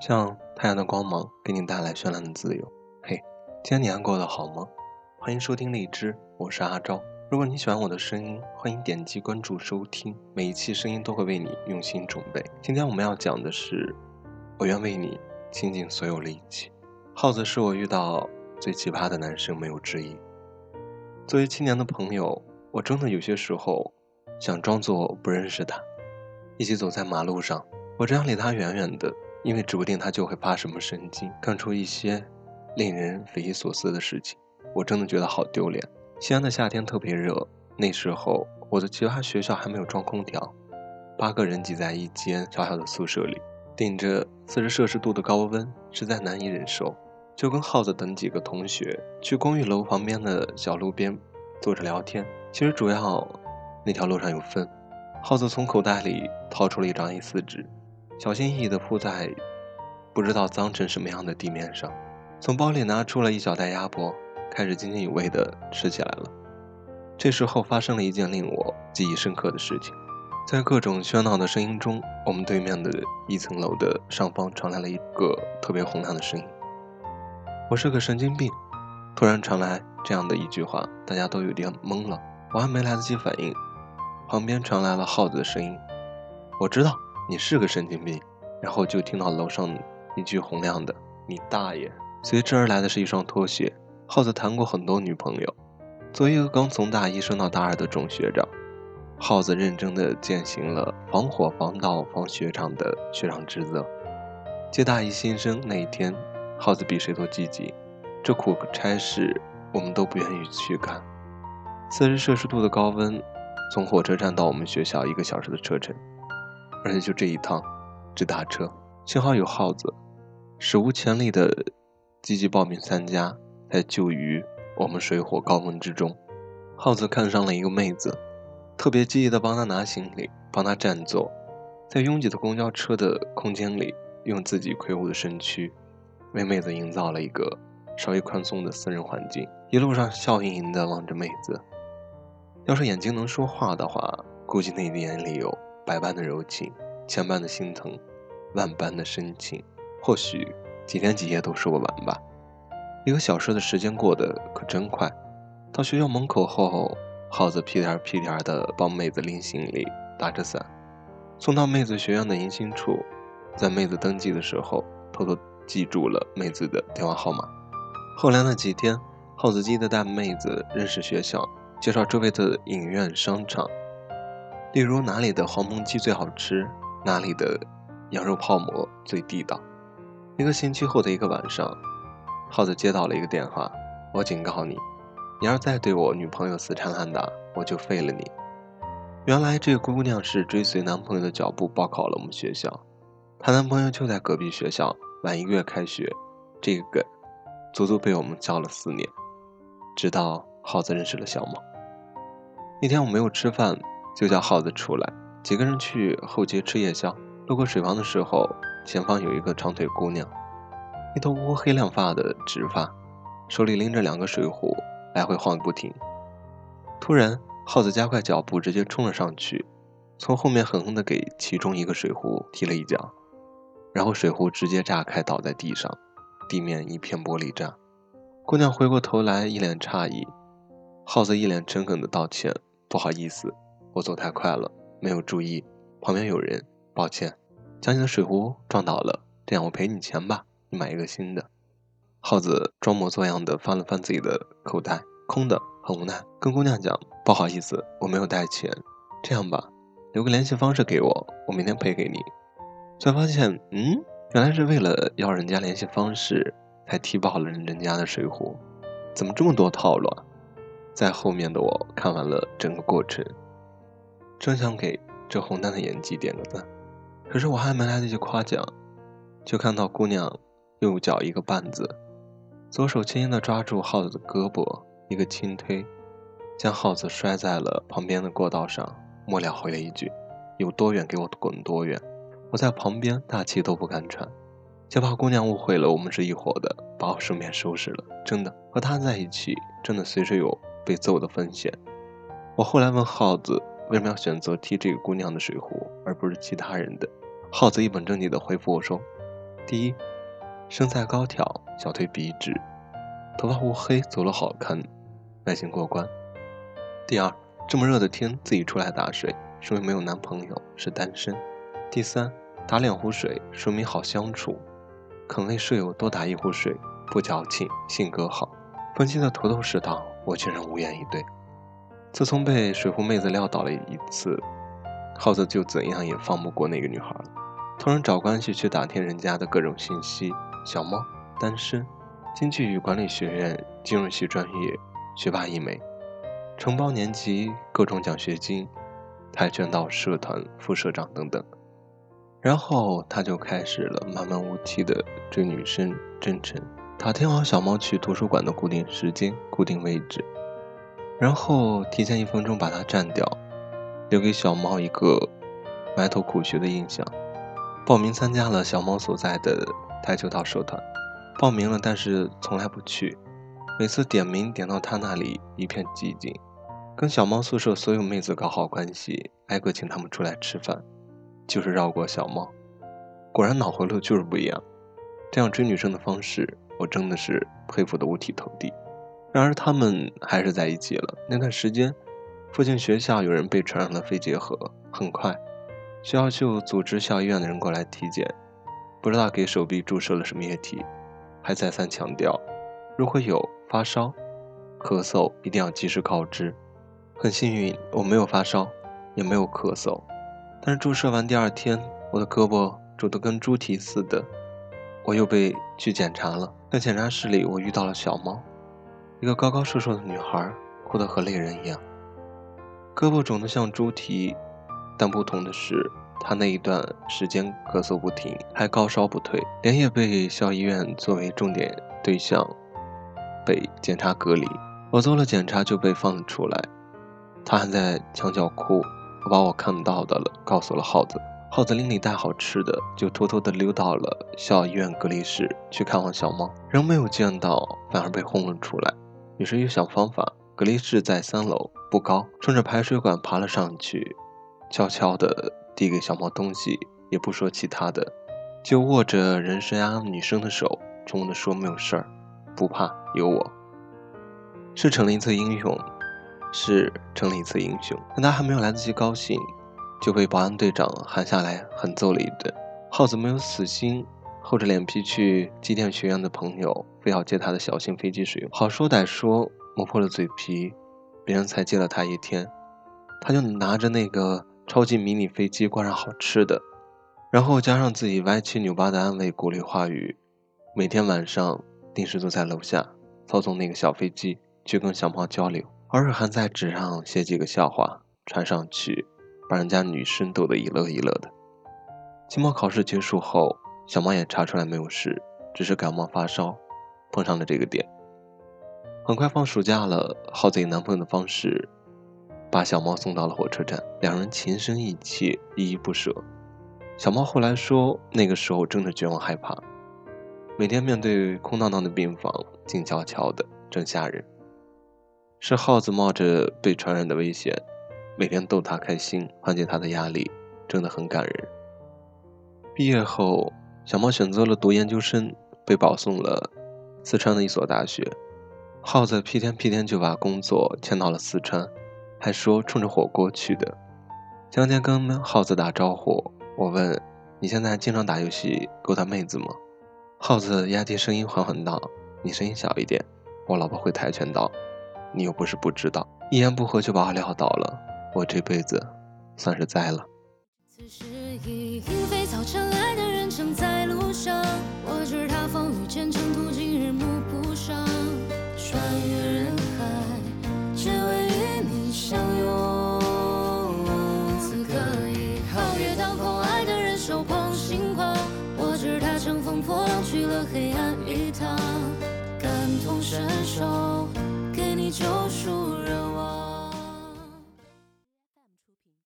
像太阳的光芒给你带来绚烂的自由。嘿，今天你还过得好吗？欢迎收听荔枝，我是阿昭。如果你喜欢我的声音，欢迎点击关注收听，每一期声音都会为你用心准备。今天我们要讲的是，我愿为你倾尽所有力气。耗子是我遇到最奇葩的男生，没有之一。作为七年的朋友，我真的有些时候想装作不认识他，一起走在马路上，我这样离他远远的。因为指不定他就会发什么神经，干出一些令人匪夷所思的事情，我真的觉得好丢脸。西安的夏天特别热，那时候我的其他学校还没有装空调，八个人挤在一间小小的宿舍里，顶着四十摄氏度的高温，实在难以忍受。就跟耗子等几个同学去公寓楼旁边的小路边坐着聊天。其实主要那条路上有风。耗子从口袋里掏出了一张 A4 纸。小心翼翼地铺在不知道脏成什么样的地面上，从包里拿出了一小袋鸭脖，开始津津有味地吃起来了。这时候发生了一件令我记忆深刻的事情，在各种喧闹的声音中，我们对面的一层楼的上方传来了一个特别洪亮的声音：“我是个神经病。”突然传来这样的一句话，大家都有点懵了。我还没来得及反应，旁边传来了耗子的声音：“我知道。”你是个神经病，然后就听到楼上一句洪亮的“你大爷”，随之而来的是一双拖鞋。耗子谈过很多女朋友，作为一个刚从大一升到大二的中学长，耗子认真地践行了防火防盗防学长的学长职责。接大一新生那一天，耗子比谁都积极，这苦差事我们都不愿意去干。四十摄氏度的高温，从火车站到我们学校一个小时的车程。而且就这一趟，直达车。幸好有耗子，史无前例的积极报名参加，才救于我们水火高温之中。耗子看上了一个妹子，特别积极的帮她拿行李，帮她占座，在拥挤的公交车的空间里，用自己魁梧的身躯，为妹子营造了一个稍微宽松的私人环境。一路上笑盈盈的望着妹子，要是眼睛能说话的话，估计那眼里有。百般的柔情，千般的心疼，万般的深情，或许几天几夜都说不完吧。一个小时的时间过得可真快。到学校门口后，耗子屁颠儿屁颠儿的帮妹子拎行李，打着伞，送到妹子学院的迎新处。在妹子登记的时候，偷偷记住了妹子的电话号码。后来那几天，耗子记得带妹子认识学校，介绍周围的影院、商场。例如哪里的黄焖鸡最好吃，哪里的羊肉泡馍最地道。一个星期后的一个晚上，耗子接到了一个电话，我警告你，你要再对我女朋友死缠烂打，我就废了你。原来这个姑娘是追随男朋友的脚步报考了我们学校，她男朋友就在隔壁学校，晚一个月开学。这个梗足足被我们笑了四年，直到耗子认识了小毛。那天我没有吃饭。就叫耗子出来，几个人去后街吃夜宵。路过水房的时候，前方有一个长腿姑娘，一头乌黑亮发的直发，手里拎着两个水壶，来回晃个不停。突然，耗子加快脚步，直接冲了上去，从后面狠狠地给其中一个水壶踢了一脚，然后水壶直接炸开，倒在地上，地面一片玻璃渣。姑娘回过头来，一脸诧异。耗子一脸诚恳地道歉：“不好意思。”我走太快了，没有注意旁边有人，抱歉，将你的水壶撞倒了。这样我赔你钱吧，你买一个新的。耗子装模作样的翻了翻自己的口袋，空的，很无奈，跟姑娘讲：“不好意思，我没有带钱。这样吧，留个联系方式给我，我明天赔给你。”才发现，嗯，原来是为了要人家联系方式，才踢爆了人家的水壶，怎么这么多套路？啊？在后面的我看完了整个过程。正想给这红蛋的演技点个赞，可是我还没来得及夸奖，就看到姑娘右脚一个绊子，左手轻轻地抓住耗子的胳膊，一个轻推，将耗子摔在了旁边的过道上，末了回了一句：“有多远给我滚多远。”我在旁边大气都不敢喘，就怕姑娘误会了我们是一伙的，把我顺便收拾了。真的和他在一起，真的随时有被揍的风险。我后来问耗子。为什么要选择踢这个姑娘的水壶，而不是其他人的？耗子一本正经地回复我说：“第一，身材高挑，小腿笔直，头发乌黑，走路好看，外形过关。第二，这么热的天自己出来打水，说明没有男朋友，是单身。第三，打两壶水，说明好相处，肯为舍友多打一壶水，不矫情，性格好。分析的头头是道，我竟然无言以对。自从被水壶妹子撂倒了一次，耗子就怎样也放不过那个女孩了。突然找关系去打听人家的各种信息：小猫，单身，经济与管理学院金融系专业，学霸一枚，承包年级各种奖学金，跆拳道社团副社长等等。然后他就开始了漫漫无期的追女生真诚，打听好小猫去图书馆的固定时间、固定位置。然后提前一分钟把它占掉，留给小猫一个埋头苦学的印象。报名参加了小猫所在的台球道社团，报名了，但是从来不去。每次点名点到他那里，一片寂静。跟小猫宿舍所有妹子搞好关系，挨个请他们出来吃饭，就是绕过小猫。果然脑回路就是不一样。这样追女生的方式，我真的是佩服的五体投地。然而他们还是在一起了。那段时间，附近学校有人被传染了肺结核，很快，学校就组织校医院的人过来体检，不知道给手臂注射了什么液体，还再三强调，如果有发烧、咳嗽，一定要及时告知。很幸运，我没有发烧，也没有咳嗽，但是注射完第二天，我的胳膊肿得跟猪蹄似的，我又被去检查了。在检查室里，我遇到了小猫。一个高高瘦瘦的女孩，哭得和泪人一样，胳膊肿得像猪蹄，但不同的是，她那一段时间咳嗽不停，还高烧不退，连夜被校医院作为重点对象被检查隔离。我做了检查就被放了出来，她还在墙角哭。我把我看到的了告诉了耗子，耗子拎里带好吃的，就偷偷的溜到了校医院隔离室去看望小猫，人没有见到，反而被轰了出来。于是又想方法，隔离室在三楼，不高，顺着排水管爬了上去，悄悄地递给小猫东西，也不说其他的，就握着人生啊女生的手，冲的说没有事儿，不怕，有我。是成了一次英雄，是成了一次英雄，但他还没有来得及高兴，就被保安队长喊下来狠揍了一顿。耗子没有死心。厚着脸皮去机电学院的朋友，非要借他的小型飞机使用。好说歹说，磨破了嘴皮，别人才借了他一天，他就拿着那个超级迷你飞机挂上好吃的，然后加上自己歪七扭八的安慰鼓励话语，每天晚上定时坐在楼下操纵那个小飞机去跟小猫交流，偶尔还在纸上写几个笑话传上去，把人家女生逗得一乐一乐的。期末考试结束后。小猫也查出来没有事，只是感冒发烧，碰上了这个点。很快放暑假了，耗子以男朋友的方式把小猫送到了火车站，两人情深意切，依依不舍。小猫后来说，那个时候真的绝望害怕，每天面对空荡荡的病房，静悄悄的，真吓人。是耗子冒着被传染的危险，每天逗它开心，缓解它的压力，真的很感人。毕业后。小猫选择了读研究生，被保送了四川的一所大学。耗子屁颠屁颠就把工作迁到了四川，还说冲着火锅去的。前天跟耗子打招呼，我问：“你现在还经常打游戏勾搭妹子吗？”耗子压低声音缓缓道：“你声音小一点，我老婆会跆拳道，你又不是不知道。”一言不合就把我撂倒了，我这辈子算是栽了。此时已莺飞草的人正在你救赎。